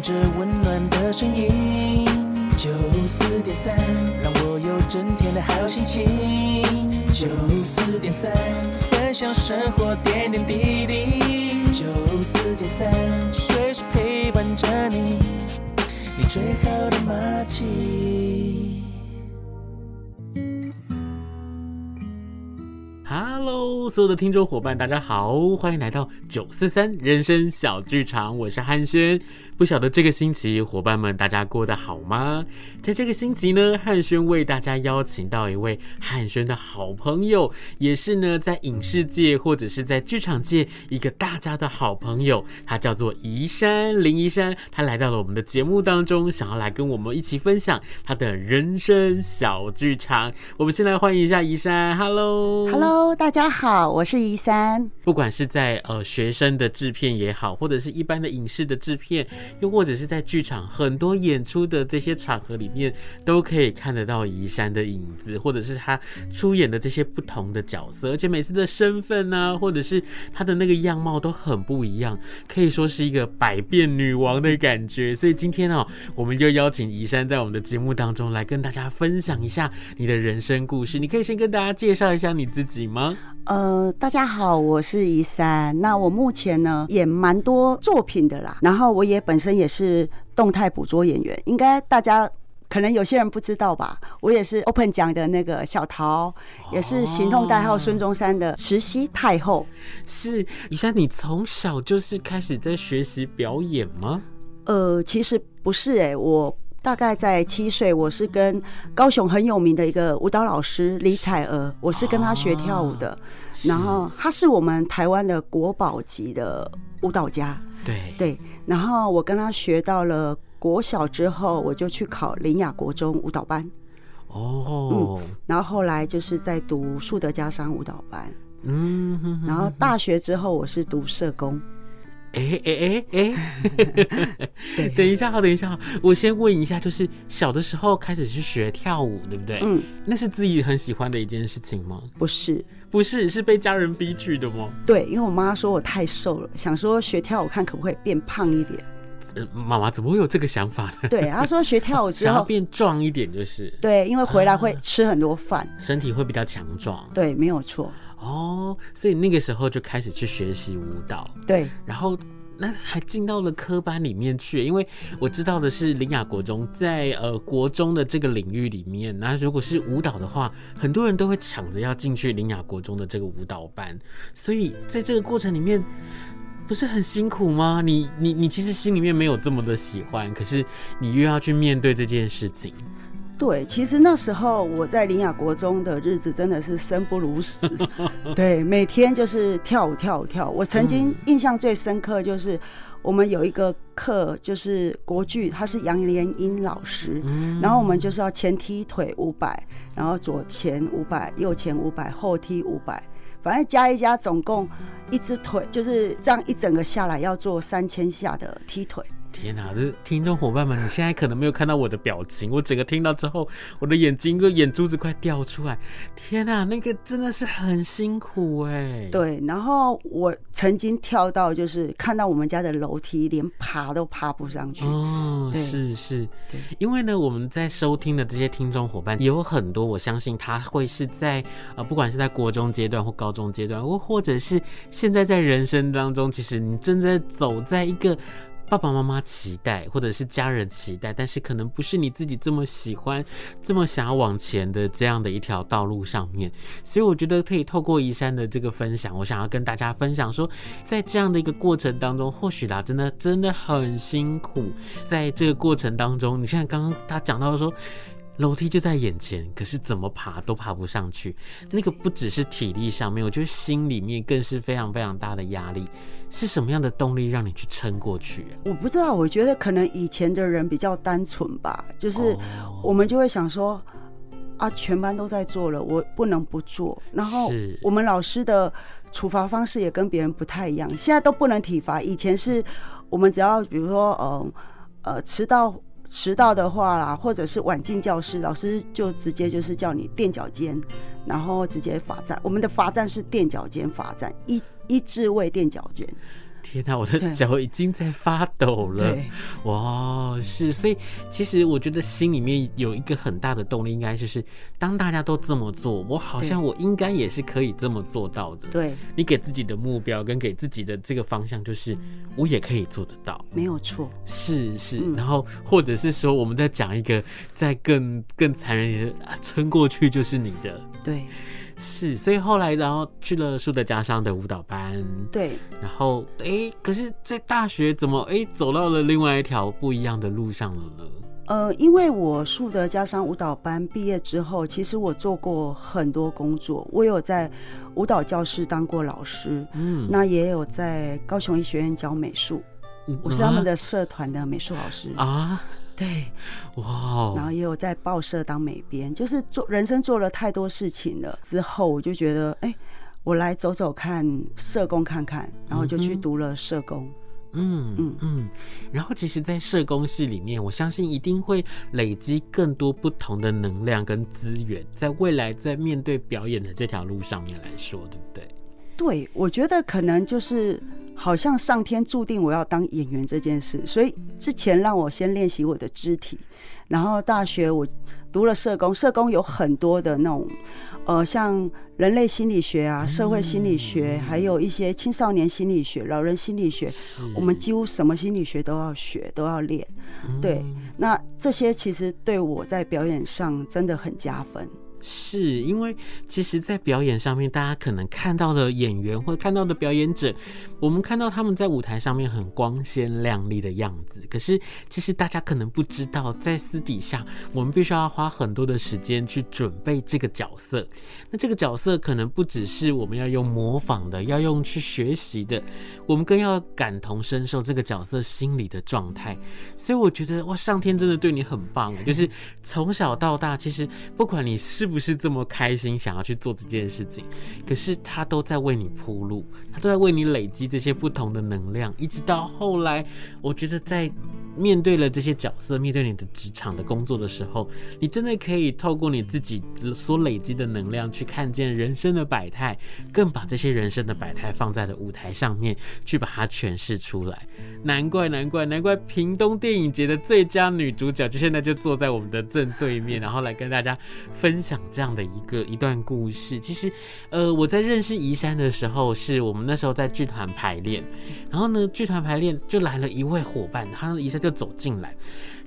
着温暖的声音，九四点三，让我有整天的好心情。九四点三，分享生活点点滴滴。九四点三，随时陪伴着你，你最好的马契。Hello，所有的听众伙伴，大家好，欢迎来到九四三人生小剧场，我是汉轩。不晓得这个星期伙伴们大家过得好吗？在这个星期呢，汉轩为大家邀请到一位汉轩的好朋友，也是呢在影视界或者是在剧场界一个大家的好朋友，他叫做宜山林宜山，他来到了我们的节目当中，想要来跟我们一起分享他的人生小剧场。我们先来欢迎一下宜山，Hello，Hello，大家好，我是宜山。不管是在呃学生的制片也好，或者是一般的影视的制片。又或者是在剧场很多演出的这些场合里面，都可以看得到怡珊的影子，或者是她出演的这些不同的角色，而且每次的身份啊，或者是她的那个样貌都很不一样，可以说是一个百变女王的感觉。所以今天哦，我们就邀请怡珊在我们的节目当中来跟大家分享一下你的人生故事。你可以先跟大家介绍一下你自己吗？呃，大家好，我是宜珊。那我目前呢演蛮多作品的啦，然后我也本身也是动态捕捉演员，应该大家可能有些人不知道吧？我也是 Open 奖的那个小桃，哦、也是行动代号孙中山的慈禧太后。是以珊，你从小就是开始在学习表演吗？呃，其实不是哎、欸，我。大概在七岁，我是跟高雄很有名的一个舞蹈老师李彩娥，我是跟她学跳舞的。然后她是我们台湾的国宝级的舞蹈家。对对。然后我跟她学到了国小之后，我就去考林雅国中舞蹈班。哦。嗯。然后后来就是在读树德家商舞蹈班。嗯。然后大学之后，我是读社工。哎哎哎哎，等一下，好，等一下，我先问一下，就是小的时候开始去学跳舞，对不对？嗯，那是自己很喜欢的一件事情吗？不是，不是，是被家人逼去的吗？对，因为我妈说我太瘦了，想说学跳舞看可不可以变胖一点。呃，妈妈怎么会有这个想法呢？对，她说学跳舞之后想要变壮一点，就是对，因为回来会吃很多饭，身体会比较强壮。对，没有错。哦，所以那个时候就开始去学习舞蹈，对，然后那还进到了科班里面去，因为我知道的是林雅国中在呃国中的这个领域里面，那如果是舞蹈的话，很多人都会抢着要进去林雅国中的这个舞蹈班，所以在这个过程里面不是很辛苦吗？你你你其实心里面没有这么的喜欢，可是你又要去面对这件事情。对，其实那时候我在林雅国中的日子真的是生不如死。对，每天就是跳舞跳舞跳舞。我曾经印象最深刻就是我们有一个课就是国剧，他是杨连英老师，然后我们就是要前踢腿五百，然后左前五百，右前五百，后踢五百，反正加一加，总共一只腿就是这样一整个下来要做三千下的踢腿。天哪！这听众伙伴们，你现在可能没有看到我的表情，我整个听到之后，我的眼睛个眼珠子快掉出来。天哪，那个真的是很辛苦哎。对，然后我曾经跳到就是看到我们家的楼梯，连爬都爬不上去。哦，是是，对，因为呢，我们在收听的这些听众伙伴也有很多，我相信他会是在呃，不管是在国中阶段或高中阶段，或或者是现在在人生当中，其实你正在走在一个。爸爸妈妈期待，或者是家人期待，但是可能不是你自己这么喜欢、这么想要往前的这样的一条道路上面。所以我觉得可以透过移山的这个分享，我想要跟大家分享说，在这样的一个过程当中，或许啦，真的真的很辛苦。在这个过程当中，你现在刚刚他讲到说。楼梯就在眼前，可是怎么爬都爬不上去。那个不只是体力上面，我觉得心里面更是非常非常大的压力。是什么样的动力让你去撑过去啊？我不知道，我觉得可能以前的人比较单纯吧，就是我们就会想说啊，全班都在做了，我不能不做。然后我们老师的处罚方式也跟别人不太一样，现在都不能体罚。以前是我们只要比如说，嗯呃，呃，迟到。迟到的话啦，或者是晚进教室，老师就直接就是叫你垫脚尖，然后直接罚站。我们的罚站是垫脚尖罚站，一一字位垫脚尖。天哪，我的脚已经在发抖了。哇，是，所以其实我觉得心里面有一个很大的动力，应该就是当大家都这么做，我好像我应该也是可以这么做到的。对，你给自己的目标跟给自己的这个方向，就是我也可以做得到，没有错。是是，然后或者是说，我们再讲一个再更更残忍一点的，撑过去就是你的。对。是，所以后来然后去了树德家商的舞蹈班，对，然后哎、欸，可是，在大学怎么哎、欸、走到了另外一条不一样的路上了呢？呃，因为我树德家商舞蹈班毕业之后，其实我做过很多工作，我有在舞蹈教室当过老师，嗯，那也有在高雄医学院教美术，嗯，我是他们的社团的美术老师。啊。对，哇！然后也有在报社当美编，就是做人生做了太多事情了。之后我就觉得，哎，我来走走看社工看看，然后就去读了社工。嗯嗯嗯。然后其实，在社工系里面，我相信一定会累积更多不同的能量跟资源，在未来在面对表演的这条路上面来说，对不对？对，我觉得可能就是。好像上天注定我要当演员这件事，所以之前让我先练习我的肢体，然后大学我读了社工，社工有很多的那种，呃，像人类心理学啊、社会心理学，还有一些青少年心理学、老人心理学，我们几乎什么心理学都要学，都要练。对，那这些其实对我在表演上真的很加分。是因为其实，在表演上面，大家可能看到的演员或看到的表演者，我们看到他们在舞台上面很光鲜亮丽的样子。可是，其实大家可能不知道，在私底下，我们必须要花很多的时间去准备这个角色。那这个角色可能不只是我们要用模仿的，要用去学习的，我们更要感同身受这个角色心理的状态。所以，我觉得哇，上天真的对你很棒，就是从小到大，其实不管你是不是这么开心想要去做这件事情，可是他都在为你铺路，他都在为你累积这些不同的能量，一直到后来，我觉得在面对了这些角色，面对你的职场的工作的时候，你真的可以透过你自己所累积的能量去看见人生的百态，更把这些人生的百态放在了舞台上面去把它诠释出来。难怪，难怪，难怪屏东电影节的最佳女主角就现在就坐在我们的正对面，然后来跟大家分享。这样的一个一段故事，其实，呃，我在认识宜珊的时候，是我们那时候在剧团排练，然后呢，剧团排练就来了一位伙伴，他怡珊就走进来。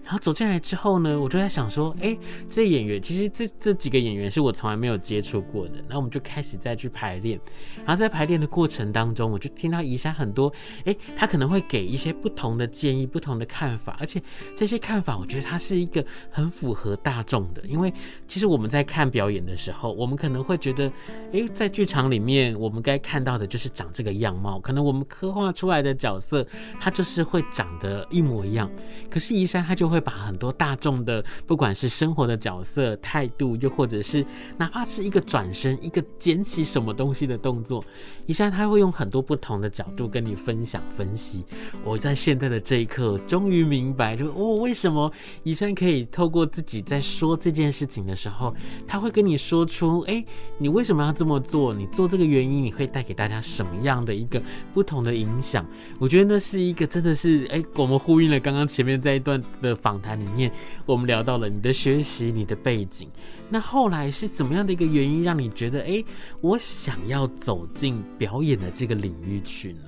然后走进来之后呢，我就在想说，哎，这演员其实这这几个演员是我从来没有接触过的。那我们就开始再去排练，然后在排练的过程当中，我就听到宜山很多，哎，他可能会给一些不同的建议、不同的看法，而且这些看法，我觉得他是一个很符合大众的。因为其实我们在看表演的时候，我们可能会觉得，哎，在剧场里面我们该看到的就是长这个样貌，可能我们刻画出来的角色，他就是会长得一模一样。可是宜山他就会把很多大众的，不管是生活的角色、态度，又或者是哪怕是一个转身、一个捡起什么东西的动作，怡珊他会用很多不同的角度跟你分享分析。我在现在的这一刻，终于明白，就哦，为什么怡珊可以透过自己在说这件事情的时候，他会跟你说出，哎，你为什么要这么做？你做这个原因，你会带给大家什么样的一个不同的影响？我觉得那是一个真的是，哎，我们呼应了刚刚前面这一段的。访谈里面，我们聊到了你的学习、你的背景。那后来是怎么样的一个原因，让你觉得，哎，我想要走进表演的这个领域去呢？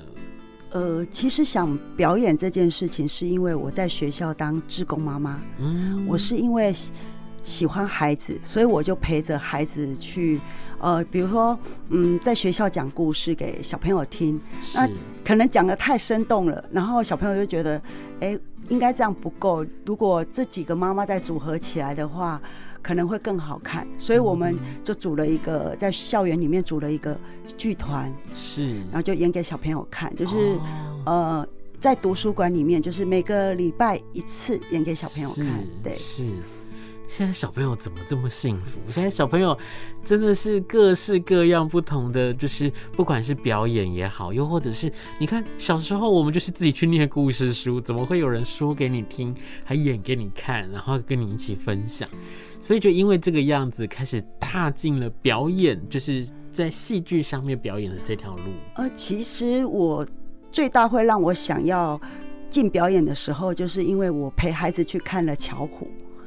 呃，其实想表演这件事情，是因为我在学校当志工妈妈。嗯，我是因为喜欢孩子，所以我就陪着孩子去。呃，比如说，嗯，在学校讲故事给小朋友听，那可能讲的太生动了，然后小朋友就觉得，哎，应该这样不够。如果这几个妈妈再组合起来的话，可能会更好看。所以我们就组了一个，在校园里面组了一个剧团，是，然后就演给小朋友看，就是，呃，在图书馆里面，就是每个礼拜一次演给小朋友看，对，是。现在小朋友怎么这么幸福？现在小朋友真的是各式各样不同的，就是不管是表演也好，又或者是你看小时候我们就是自己去念故事书，怎么会有人说给你听，还演给你看，然后跟你一起分享？所以就因为这个样子，开始踏进了表演，就是在戏剧上面表演的这条路。呃，其实我。最大会让我想要进表演的时候，就是因为我陪孩子去看了巧虎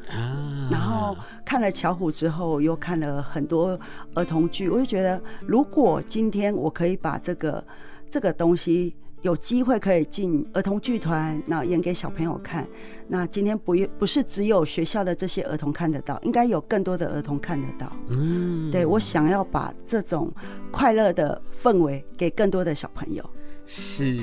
啊，然后看了巧虎之后，又看了很多儿童剧，我就觉得，如果今天我可以把这个这个东西有机会可以进儿童剧团，那演给小朋友看，那今天不不是只有学校的这些儿童看得到，应该有更多的儿童看得到。嗯，对，我想要把这种快乐的氛围给更多的小朋友。是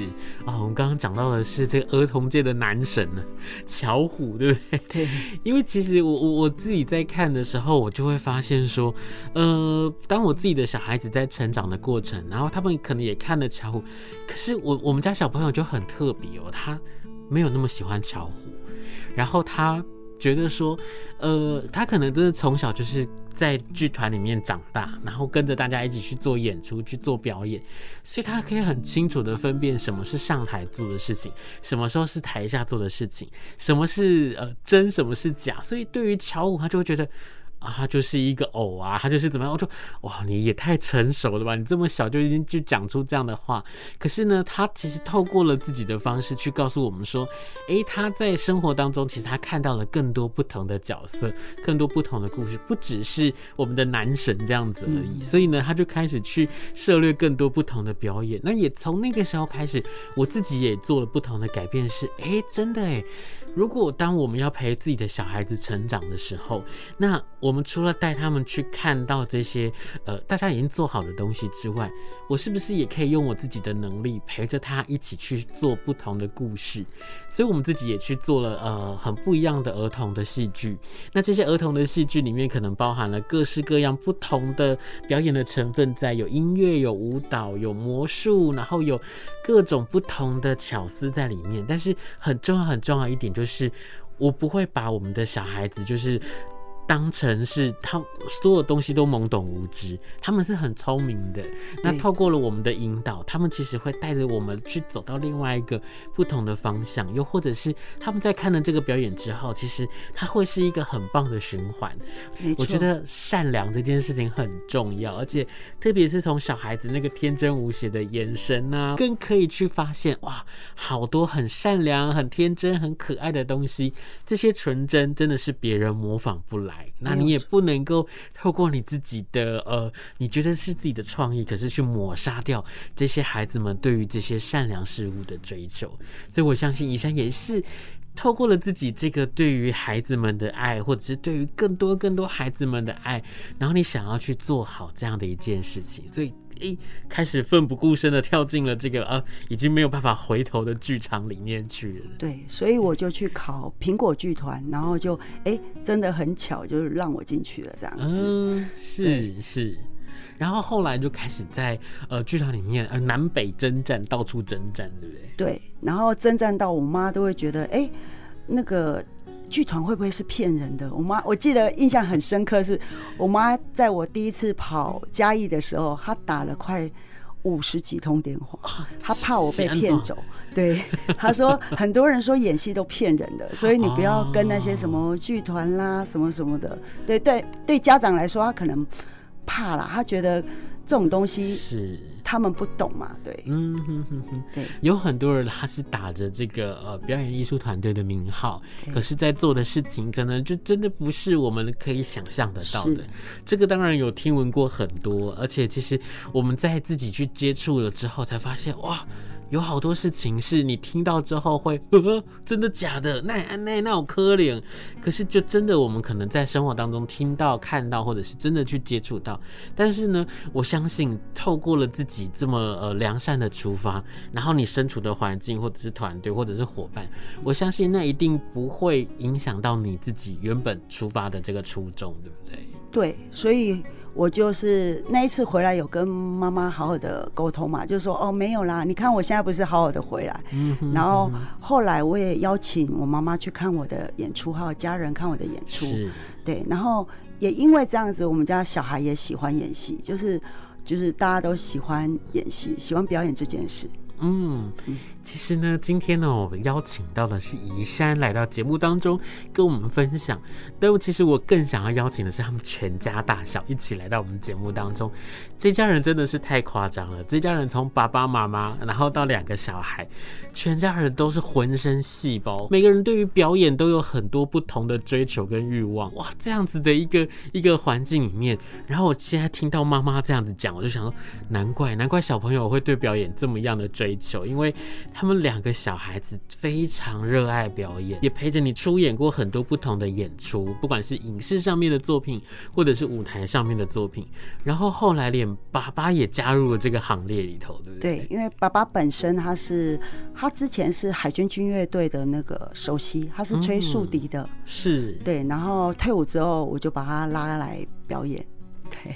啊、哦，我们刚刚讲到的是这个儿童界的男神呢，巧虎，对不对？对。因为其实我我我自己在看的时候，我就会发现说，呃，当我自己的小孩子在成长的过程，然后他们可能也看了巧虎，可是我我们家小朋友就很特别哦，他没有那么喜欢巧虎，然后他觉得说，呃，他可能真的从小就是。在剧团里面长大，然后跟着大家一起去做演出、去做表演，所以他可以很清楚的分辨什么是上台做的事情，什么时候是台下做的事情，什么是呃真，什么是假。所以对于乔五，他就会觉得。啊，他就是一个偶啊，他就是怎么样？我就哇，你也太成熟了吧！你这么小就已经就讲出这样的话。可是呢，他其实透过了自己的方式去告诉我们说，诶，他在生活当中其实他看到了更多不同的角色，更多不同的故事，不只是我们的男神这样子而已。所以呢，他就开始去涉猎更多不同的表演。那也从那个时候开始，我自己也做了不同的改变。是，诶，真的诶，如果当我们要陪自己的小孩子成长的时候，那我。我们除了带他们去看到这些呃大家已经做好的东西之外，我是不是也可以用我自己的能力陪着他一起去做不同的故事？所以我们自己也去做了呃很不一样的儿童的戏剧。那这些儿童的戏剧里面可能包含了各式各样不同的表演的成分，在有音乐、有舞蹈、有魔术，然后有各种不同的巧思在里面。但是很重要很重要一点就是，我不会把我们的小孩子就是。当成是他所有东西都懵懂无知，他们是很聪明的。那透过了我们的引导，他们其实会带着我们去走到另外一个不同的方向，又或者是他们在看了这个表演之后，其实他会是一个很棒的循环。我觉得善良这件事情很重要，而且特别是从小孩子那个天真无邪的眼神啊，更可以去发现哇，好多很善良、很天真、很可爱的东西。这些纯真真的是别人模仿不来。那你也不能够透过你自己的呃，你觉得是自己的创意，可是去抹杀掉这些孩子们对于这些善良事物的追求。所以我相信以山也是透过了自己这个对于孩子们的爱，或者是对于更多更多孩子们的爱，然后你想要去做好这样的一件事情，所以。一开始奋不顾身的跳进了这个呃、啊、已经没有办法回头的剧场里面去了。对，所以我就去考苹果剧团，然后就哎、欸，真的很巧，就是让我进去了这样子。嗯，是是。然后后来就开始在呃剧场里面呃南北征战，到处征战，对不对？对，然后征战到我妈都会觉得哎、欸，那个。剧团会不会是骗人的？我妈我记得印象很深刻，是我妈在我第一次跑嘉义的时候，她打了快五十几通电话，她怕我被骗走。对，她说很多人说演戏都骗人的，所以你不要跟那些什么剧团啦、什么什么的。对对对，家长来说，他可能怕啦，他觉得这种东西是。他们不懂嘛？对，嗯哼哼哼，对，有很多人他是打着这个呃表演艺术团队的名号，可是，在做的事情可能就真的不是我们可以想象得到的。这个当然有听闻过很多，而且其实我们在自己去接触了之后，才发现哇。有好多事情是你听到之后会，呵呵，真的假的？那那那有可怜，可是就真的我们可能在生活当中听到、看到，或者是真的去接触到。但是呢，我相信透过了自己这么呃良善的出发，然后你身处的环境，或者是团队，或者是伙伴，我相信那一定不会影响到你自己原本出发的这个初衷，对不对？对，所以。我就是那一次回来有跟妈妈好好的沟通嘛，就说哦没有啦，你看我现在不是好好的回来，然后后来我也邀请我妈妈去看我的演出，还有家人看我的演出，对，然后也因为这样子，我们家小孩也喜欢演戏，就是就是大家都喜欢演戏，喜欢表演这件事。嗯，其实呢，今天呢，我们邀请到的是怡珊来到节目当中跟我们分享。但其实我更想要邀请的是他们全家大小一起来到我们节目当中。这家人真的是太夸张了，这家人从爸爸妈妈，然后到两个小孩，全家人都是浑身细胞，每个人对于表演都有很多不同的追求跟欲望。哇，这样子的一个一个环境里面，然后我现在听到妈妈这样子讲，我就想说，难怪难怪小朋友会对表演这么样的追求，因为他们两个小孩子非常热爱表演，也陪着你出演过很多不同的演出，不管是影视上面的作品，或者是舞台上面的作品。然后后来连爸爸也加入了这个行列里头，对不对？对，因为爸爸本身他是他之前是海军军乐队的那个首席，他是吹竖笛的，嗯、是对。然后退伍之后，我就把他拉来表演，对。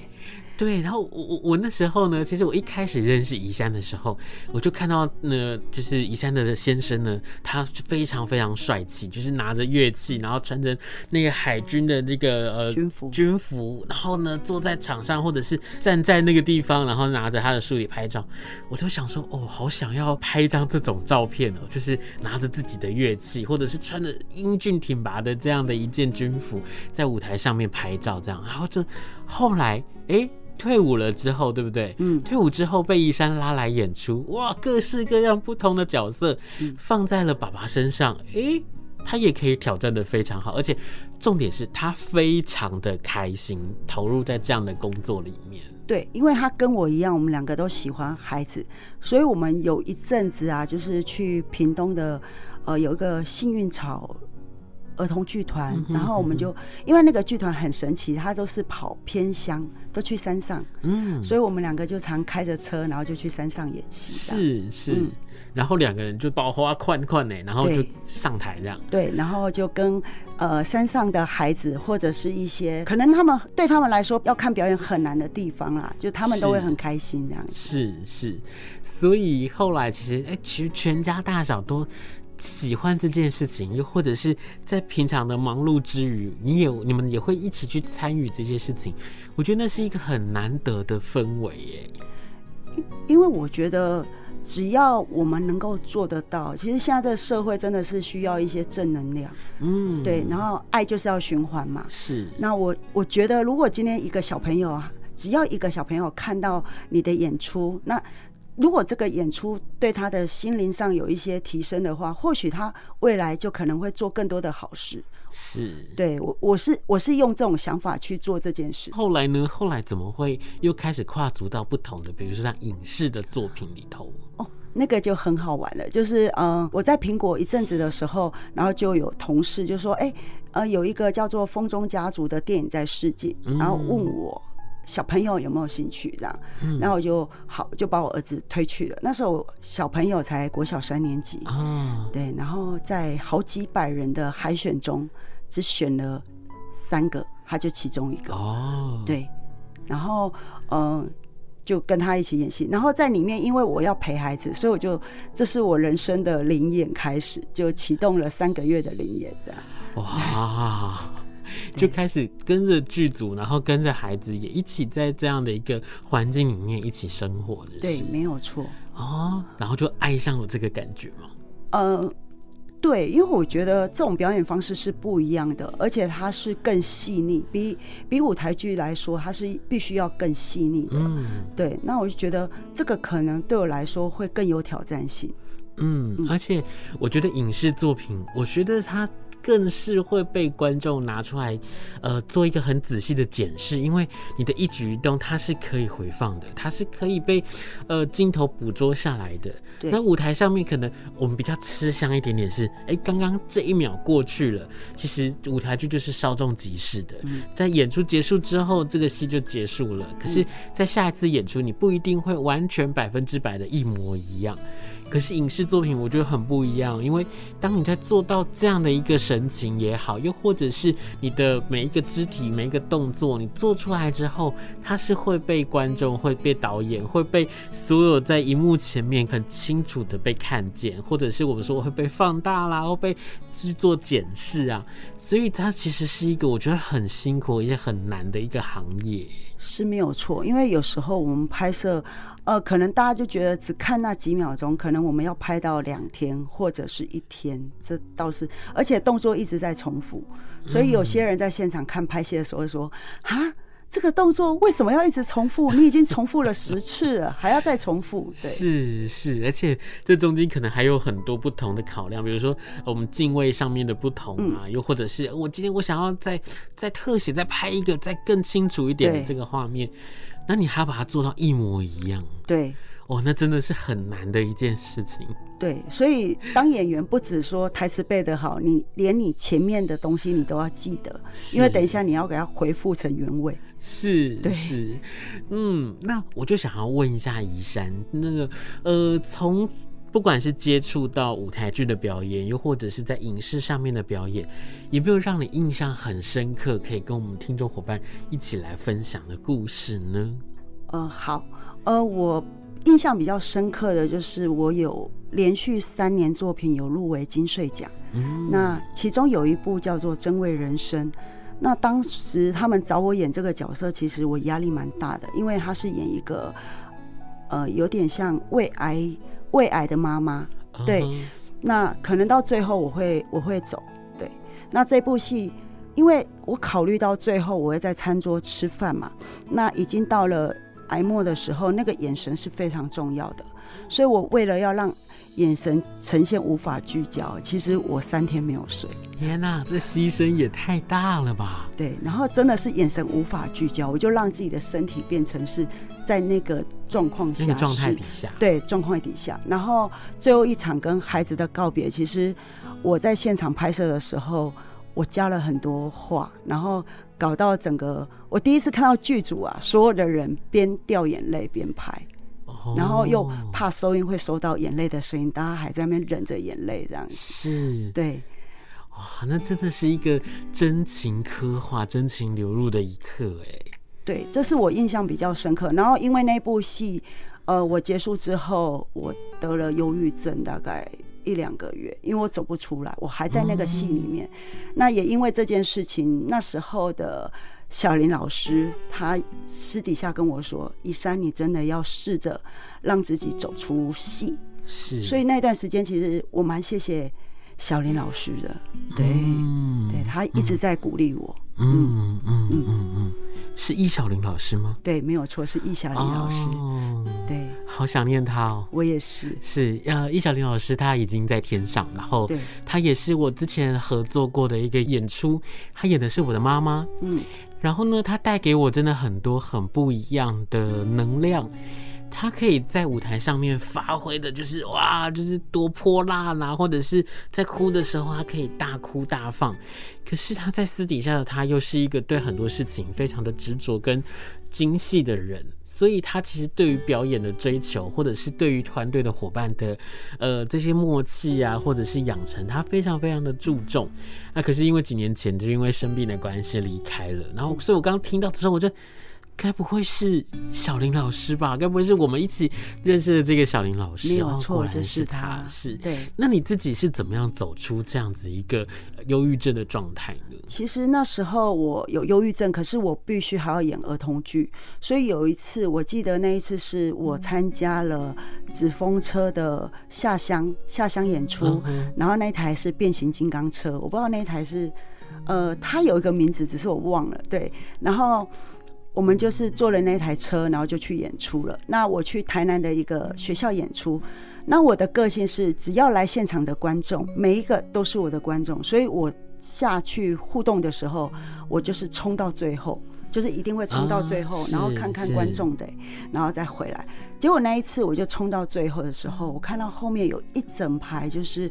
对，然后我我我那时候呢，其实我一开始认识宜山的时候，我就看到呢，就是宜山的先生呢，他非常非常帅气，就是拿着乐器，然后穿着那个海军的那个呃军服军服，然后呢坐在场上或者是站在那个地方，然后拿着他的书里拍照，我就想说，哦，好想要拍一张这种照片哦，就是拿着自己的乐器，或者是穿着英俊挺拔的这样的一件军服，在舞台上面拍照这样，然后就后来哎。退伍了之后，对不对？嗯，退伍之后被一山拉来演出，哇，各式各样不同的角色放在了爸爸身上，诶，他也可以挑战的非常好，而且重点是他非常的开心，投入在这样的工作里面。对，因为他跟我一样，我们两个都喜欢孩子，所以我们有一阵子啊，就是去屏东的，呃，有一个幸运草。儿童剧团，然后我们就因为那个剧团很神奇，它都是跑偏乡，都去山上，嗯，所以我们两个就常开着车，然后就去山上演戏。是是，嗯、然后两个人就包花款款呢，然后就上台这样。对，然后就跟呃山上的孩子或者是一些可能他们对他们来说要看表演很难的地方啦，就他们都会很开心这样子。是是，所以后来其实哎，其实全家大小都。喜欢这件事情，又或者是在平常的忙碌之余，你也你们也会一起去参与这些事情。我觉得那是一个很难得的氛围耶。因为我觉得只要我们能够做得到，其实现在的社会真的是需要一些正能量。嗯，对，然后爱就是要循环嘛。是。那我我觉得，如果今天一个小朋友啊，只要一个小朋友看到你的演出，那。如果这个演出对他的心灵上有一些提升的话，或许他未来就可能会做更多的好事。是，对我，我是我是用这种想法去做这件事。后来呢？后来怎么会又开始跨足到不同的，比如说像影视的作品里头？哦，那个就很好玩了。就是嗯、呃，我在苹果一阵子的时候，然后就有同事就说：“哎、欸，呃，有一个叫做《风中家族》的电影在世界，然后问我。”小朋友有没有兴趣这样？嗯，然后我就好就把我儿子推去了。那时候小朋友才国小三年级，哦，对，然后在好几百人的海选中，只选了三个，他就其中一个哦，对，然后嗯、呃，就跟他一起演戏。然后在里面，因为我要陪孩子，所以我就这是我人生的临演开始，就启动了三个月的临演这样。哇！就开始跟着剧组，然后跟着孩子也一起在这样的一个环境里面一起生活，对，没有错哦。然后就爱上了这个感觉嘛。呃，对，因为我觉得这种表演方式是不一样的，而且它是更细腻，比比舞台剧来说，它是必须要更细腻的。嗯，对。那我就觉得这个可能对我来说会更有挑战性。嗯，而且我觉得影视作品，我觉得它。更是会被观众拿出来，呃，做一个很仔细的检视，因为你的一举一动它是可以回放的，它是可以被呃镜头捕捉下来的。那舞台上面可能我们比较吃香一点点是，哎，刚刚这一秒过去了，其实舞台剧就是稍纵即逝的，在演出结束之后，这个戏就结束了。可是，在下一次演出，你不一定会完全百分之百的一模一样。可是影视作品我觉得很不一样，因为当你在做到这样的一个神情也好，又或者是你的每一个肢体、每一个动作，你做出来之后，它是会被观众、会被导演、会被所有在荧幕前面很清楚的被看见，或者是我们说会被放大啦，或被去做检视啊，所以它其实是一个我觉得很辛苦也很难的一个行业。是没有错，因为有时候我们拍摄。呃，可能大家就觉得只看那几秒钟，可能我们要拍到两天或者是一天，这倒是，而且动作一直在重复，所以有些人在现场看拍戏的时候说啊。这个动作为什么要一直重复？你已经重复了十次了，还要再重复？对，是是，而且这中间可能还有很多不同的考量，比如说我们敬畏上面的不同啊，嗯、又或者是我今天我想要再再特写再拍一个再更清楚一点的这个画面，那你还要把它做到一模一样？对。哦，那真的是很难的一件事情。对，所以当演员不只说台词背得好，你连你前面的东西你都要记得，因为等一下你要给它回复成原位。是，对，是，嗯，那我就想要问一下宜珊，那个呃，从不管是接触到舞台剧的表演，又或者是在影视上面的表演，有没有让你印象很深刻，可以跟我们听众伙伴一起来分享的故事呢？呃，好，呃，我。印象比较深刻的就是我有连续三年作品有入围金穗奖，嗯，那其中有一部叫做《真味人生》，那当时他们找我演这个角色，其实我压力蛮大的，因为他是演一个呃有点像胃癌胃癌的妈妈，对，那可能到最后我会我会走，对，那这部戏因为我考虑到最后我会在餐桌吃饭嘛，那已经到了。癌末的时候，那个眼神是非常重要的，所以我为了要让眼神呈现无法聚焦，其实我三天没有睡。天哪，这牺牲也太大了吧？对，然后真的是眼神无法聚焦，我就让自己的身体变成是在那个状况下，那个状态底下，对，状况底下。然后最后一场跟孩子的告别，其实我在现场拍摄的时候，我加了很多话，然后。搞到整个，我第一次看到剧组啊，所有的人边掉眼泪边拍，然后又怕收音会收到眼泪的声音，大家还在那边忍着眼泪这样子。是，对，哇，那真的是一个真情刻画、真情流露的一刻哎。对，这是我印象比较深刻。然后因为那部戏，呃，我结束之后，我得了忧郁症，大概。一两个月，因为我走不出来，我还在那个戏里面。嗯、那也因为这件事情，那时候的小林老师他私底下跟我说：“一珊，你真的要试着让自己走出戏。”是。所以那段时间，其实我蛮谢谢小林老师的，对，嗯、对他一直在鼓励我。嗯嗯嗯嗯嗯，是易小玲老师吗？对，没有错，是易小玲老师。哦，对，好想念他哦。我也是。是呃，易小玲老师他已经在天上，然后他也是我之前合作过的一个演出，他演的是我的妈妈。嗯，然后呢，他带给我真的很多很不一样的能量。他可以在舞台上面发挥的，就是哇，就是多泼辣啦，或者是在哭的时候，他可以大哭大放。可是他在私底下的他，又是一个对很多事情非常的执着跟精细的人。所以，他其实对于表演的追求，或者是对于团队的伙伴的呃这些默契啊，或者是养成，他非常非常的注重。那可是因为几年前就因为生病的关系离开了。然后，所以我刚刚听到之后，我就。该不会是小林老师吧？该不会是我们一起认识的这个小林老师？没有错，就是他。是，对。那你自己是怎么样走出这样子一个忧郁症的状态呢？其实那时候我有忧郁症，可是我必须还要演儿童剧，所以有一次我记得那一次是我参加了纸风车的下乡下乡演出，嗯、然后那一台是变形金刚车，我不知道那一台是呃，它有一个名字，只是我忘了。对，然后。我们就是坐了那台车，然后就去演出了。那我去台南的一个学校演出，那我的个性是，只要来现场的观众，每一个都是我的观众，所以我下去互动的时候，我就是冲到最后，就是一定会冲到最后，然后看看观众的，然后再回来。结果那一次我就冲到最后的时候，我看到后面有一整排就是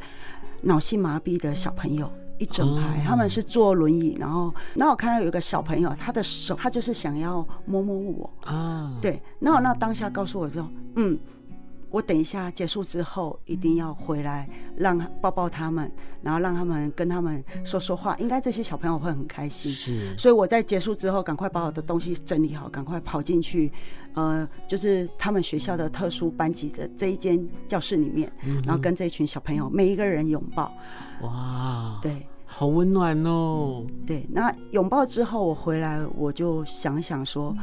脑性麻痹的小朋友。一整排，他们是坐轮椅，然后，然后我看到有一个小朋友，他的手，他就是想要摸摸我。啊，对，然后那当下告诉我之后，嗯，我等一下结束之后一定要回来，让抱抱他们，然后让他们跟他们说说话，应该这些小朋友会很开心，是，所以我在结束之后，赶快把我的东西整理好，赶快跑进去，呃，就是他们学校的特殊班级的这一间教室里面，然后跟这一群小朋友每一个人拥抱，哇，对。好温暖哦。对，那拥抱之后，我回来我就想想说，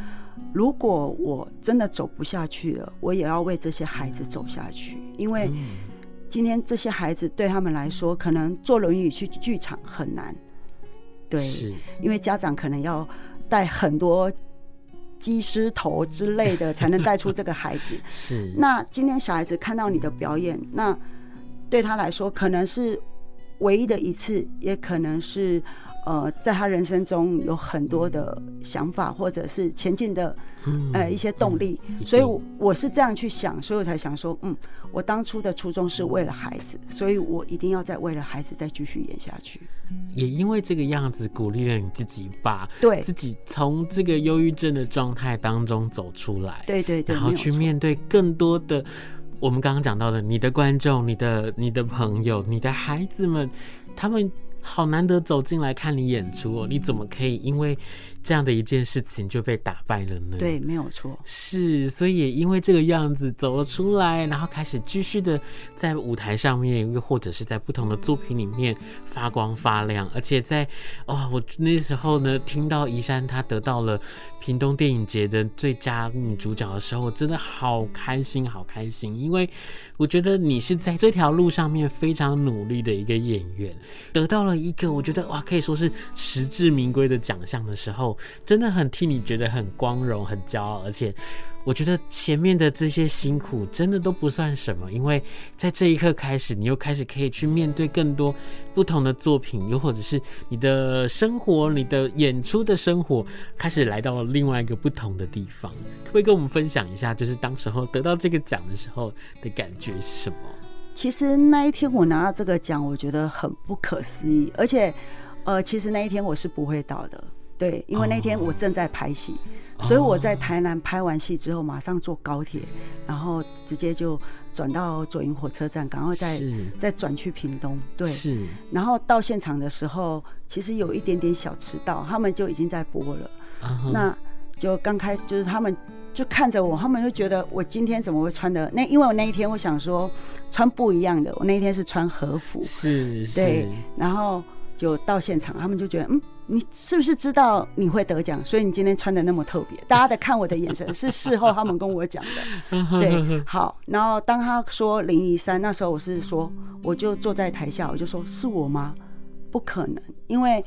如果我真的走不下去了，我也要为这些孩子走下去，因为今天这些孩子对他们来说，可能坐轮椅去剧场很难。对，是因为家长可能要带很多机师头之类的，才能带出这个孩子。是，那今天小孩子看到你的表演，那对他来说可能是唯一的一次，也可能是。呃，在他人生中有很多的想法，或者是前进的呃一些动力，所以我是这样去想，所以我才想说，嗯，我当初的初衷是为了孩子，所以我一定要再为了孩子再继续演下去。也因为这个样子，鼓励了你自己，把对自己从这个忧郁症的状态当中走出来，对对对，然后去面对更多的我们刚刚讲到的你的观众、你的你的朋友、你的孩子们，他们。好难得走进来看你演出哦，你怎么可以因为这样的一件事情就被打败了呢？对，没有错。是，所以也因为这个样子走了出来，然后开始继续的在舞台上面，又或者是在不同的作品里面发光发亮。而且在哦，我那时候呢，听到宜山她得到了屏东电影节的最佳女主角的时候，我真的好开心，好开心，因为我觉得你是在这条路上面非常努力的一个演员，得到了一个我觉得哇，可以说是实至名归的奖项的时候。真的很替你觉得很光荣、很骄傲，而且我觉得前面的这些辛苦真的都不算什么，因为在这一刻开始，你又开始可以去面对更多不同的作品，又或者是你的生活、你的演出的生活开始来到了另外一个不同的地方。可不可以跟我们分享一下，就是当时候得到这个奖的时候的感觉是什么？其实那一天我拿到这个奖，我觉得很不可思议，而且呃，其实那一天我是不会到的。对，因为那天我正在拍戏，oh. 所以我在台南拍完戏之后，马上坐高铁，然后直接就转到左营火车站，然后再再转去屏东。对，是。然后到现场的时候，其实有一点点小迟到，他们就已经在播了。Uh-huh. 那就刚开，就是他们就看着我，他们就觉得我今天怎么会穿的那？因为我那一天我想说穿不一样的，我那一天是穿和服。是，是。对，然后就到现场，他们就觉得嗯。你是不是知道你会得奖？所以你今天穿的那么特别，大家的看我的眼神是事后他们跟我讲的。对，好，然后当他说林怡珊，那时候我是说，我就坐在台下，我就说是我吗？不可能，因为。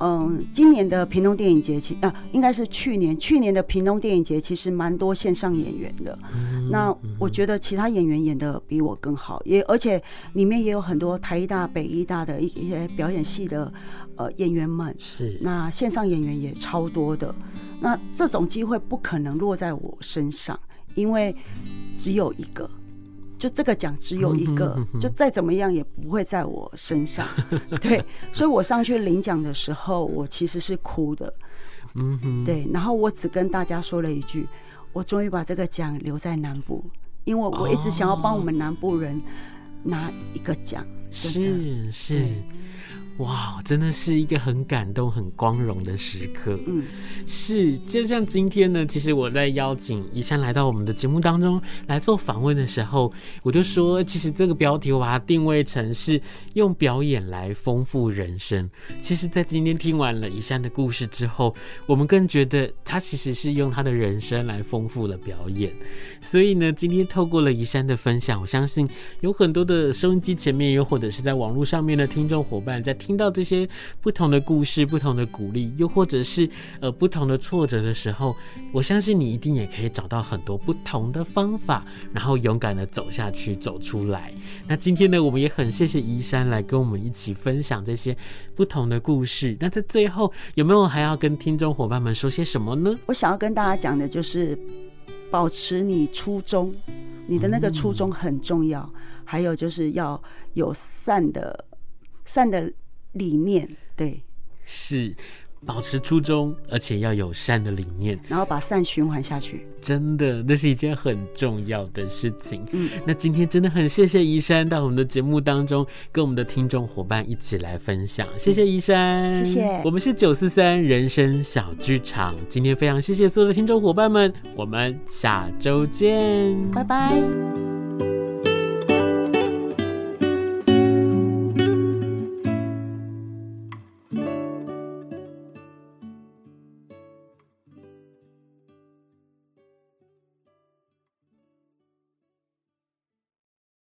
嗯，今年的屏东电影节，其啊，应该是去年，去年的屏东电影节其实蛮多线上演员的。嗯。那我觉得其他演员演的比我更好，也而且里面也有很多台艺大、北艺大的一一些表演系的呃演员们。是。那线上演员也超多的。那这种机会不可能落在我身上，因为只有一个。就这个奖只有一个，就再怎么样也不会在我身上，对，所以我上去领奖的时候，我其实是哭的，嗯哼，对，然后我只跟大家说了一句，我终于把这个奖留在南部，因为我一直想要帮我们南部人拿一个奖，是是。哇，真的是一个很感动、很光荣的时刻。嗯，是，就像今天呢，其实我在邀请宜山来到我们的节目当中来做访问的时候，我就说，其实这个标题我把它定位成是用表演来丰富人生。其实，在今天听完了宜山的故事之后，我们更觉得他其实是用他的人生来丰富了表演。所以呢，今天透过了宜山的分享，我相信有很多的收音机前面，又或者是在网络上面的听众伙伴在听。听到这些不同的故事、不同的鼓励，又或者是呃不同的挫折的时候，我相信你一定也可以找到很多不同的方法，然后勇敢的走下去、走出来。那今天呢，我们也很谢谢宜珊来跟我们一起分享这些不同的故事。那在最后，有没有还要跟听众伙伴们说些什么呢？我想要跟大家讲的就是，保持你初衷，你的那个初衷很重要。还有就是要有善的善的。理念对，是保持初衷，而且要有善的理念，然后把善循环下去。真的，那是一件很重要的事情。嗯，那今天真的很谢谢宜山到我们的节目当中，跟我们的听众伙伴一起来分享。谢谢怡珊，谢谢。我们是九四三人生小剧场，今天非常谢谢所有的听众伙伴们，我们下周见，拜拜。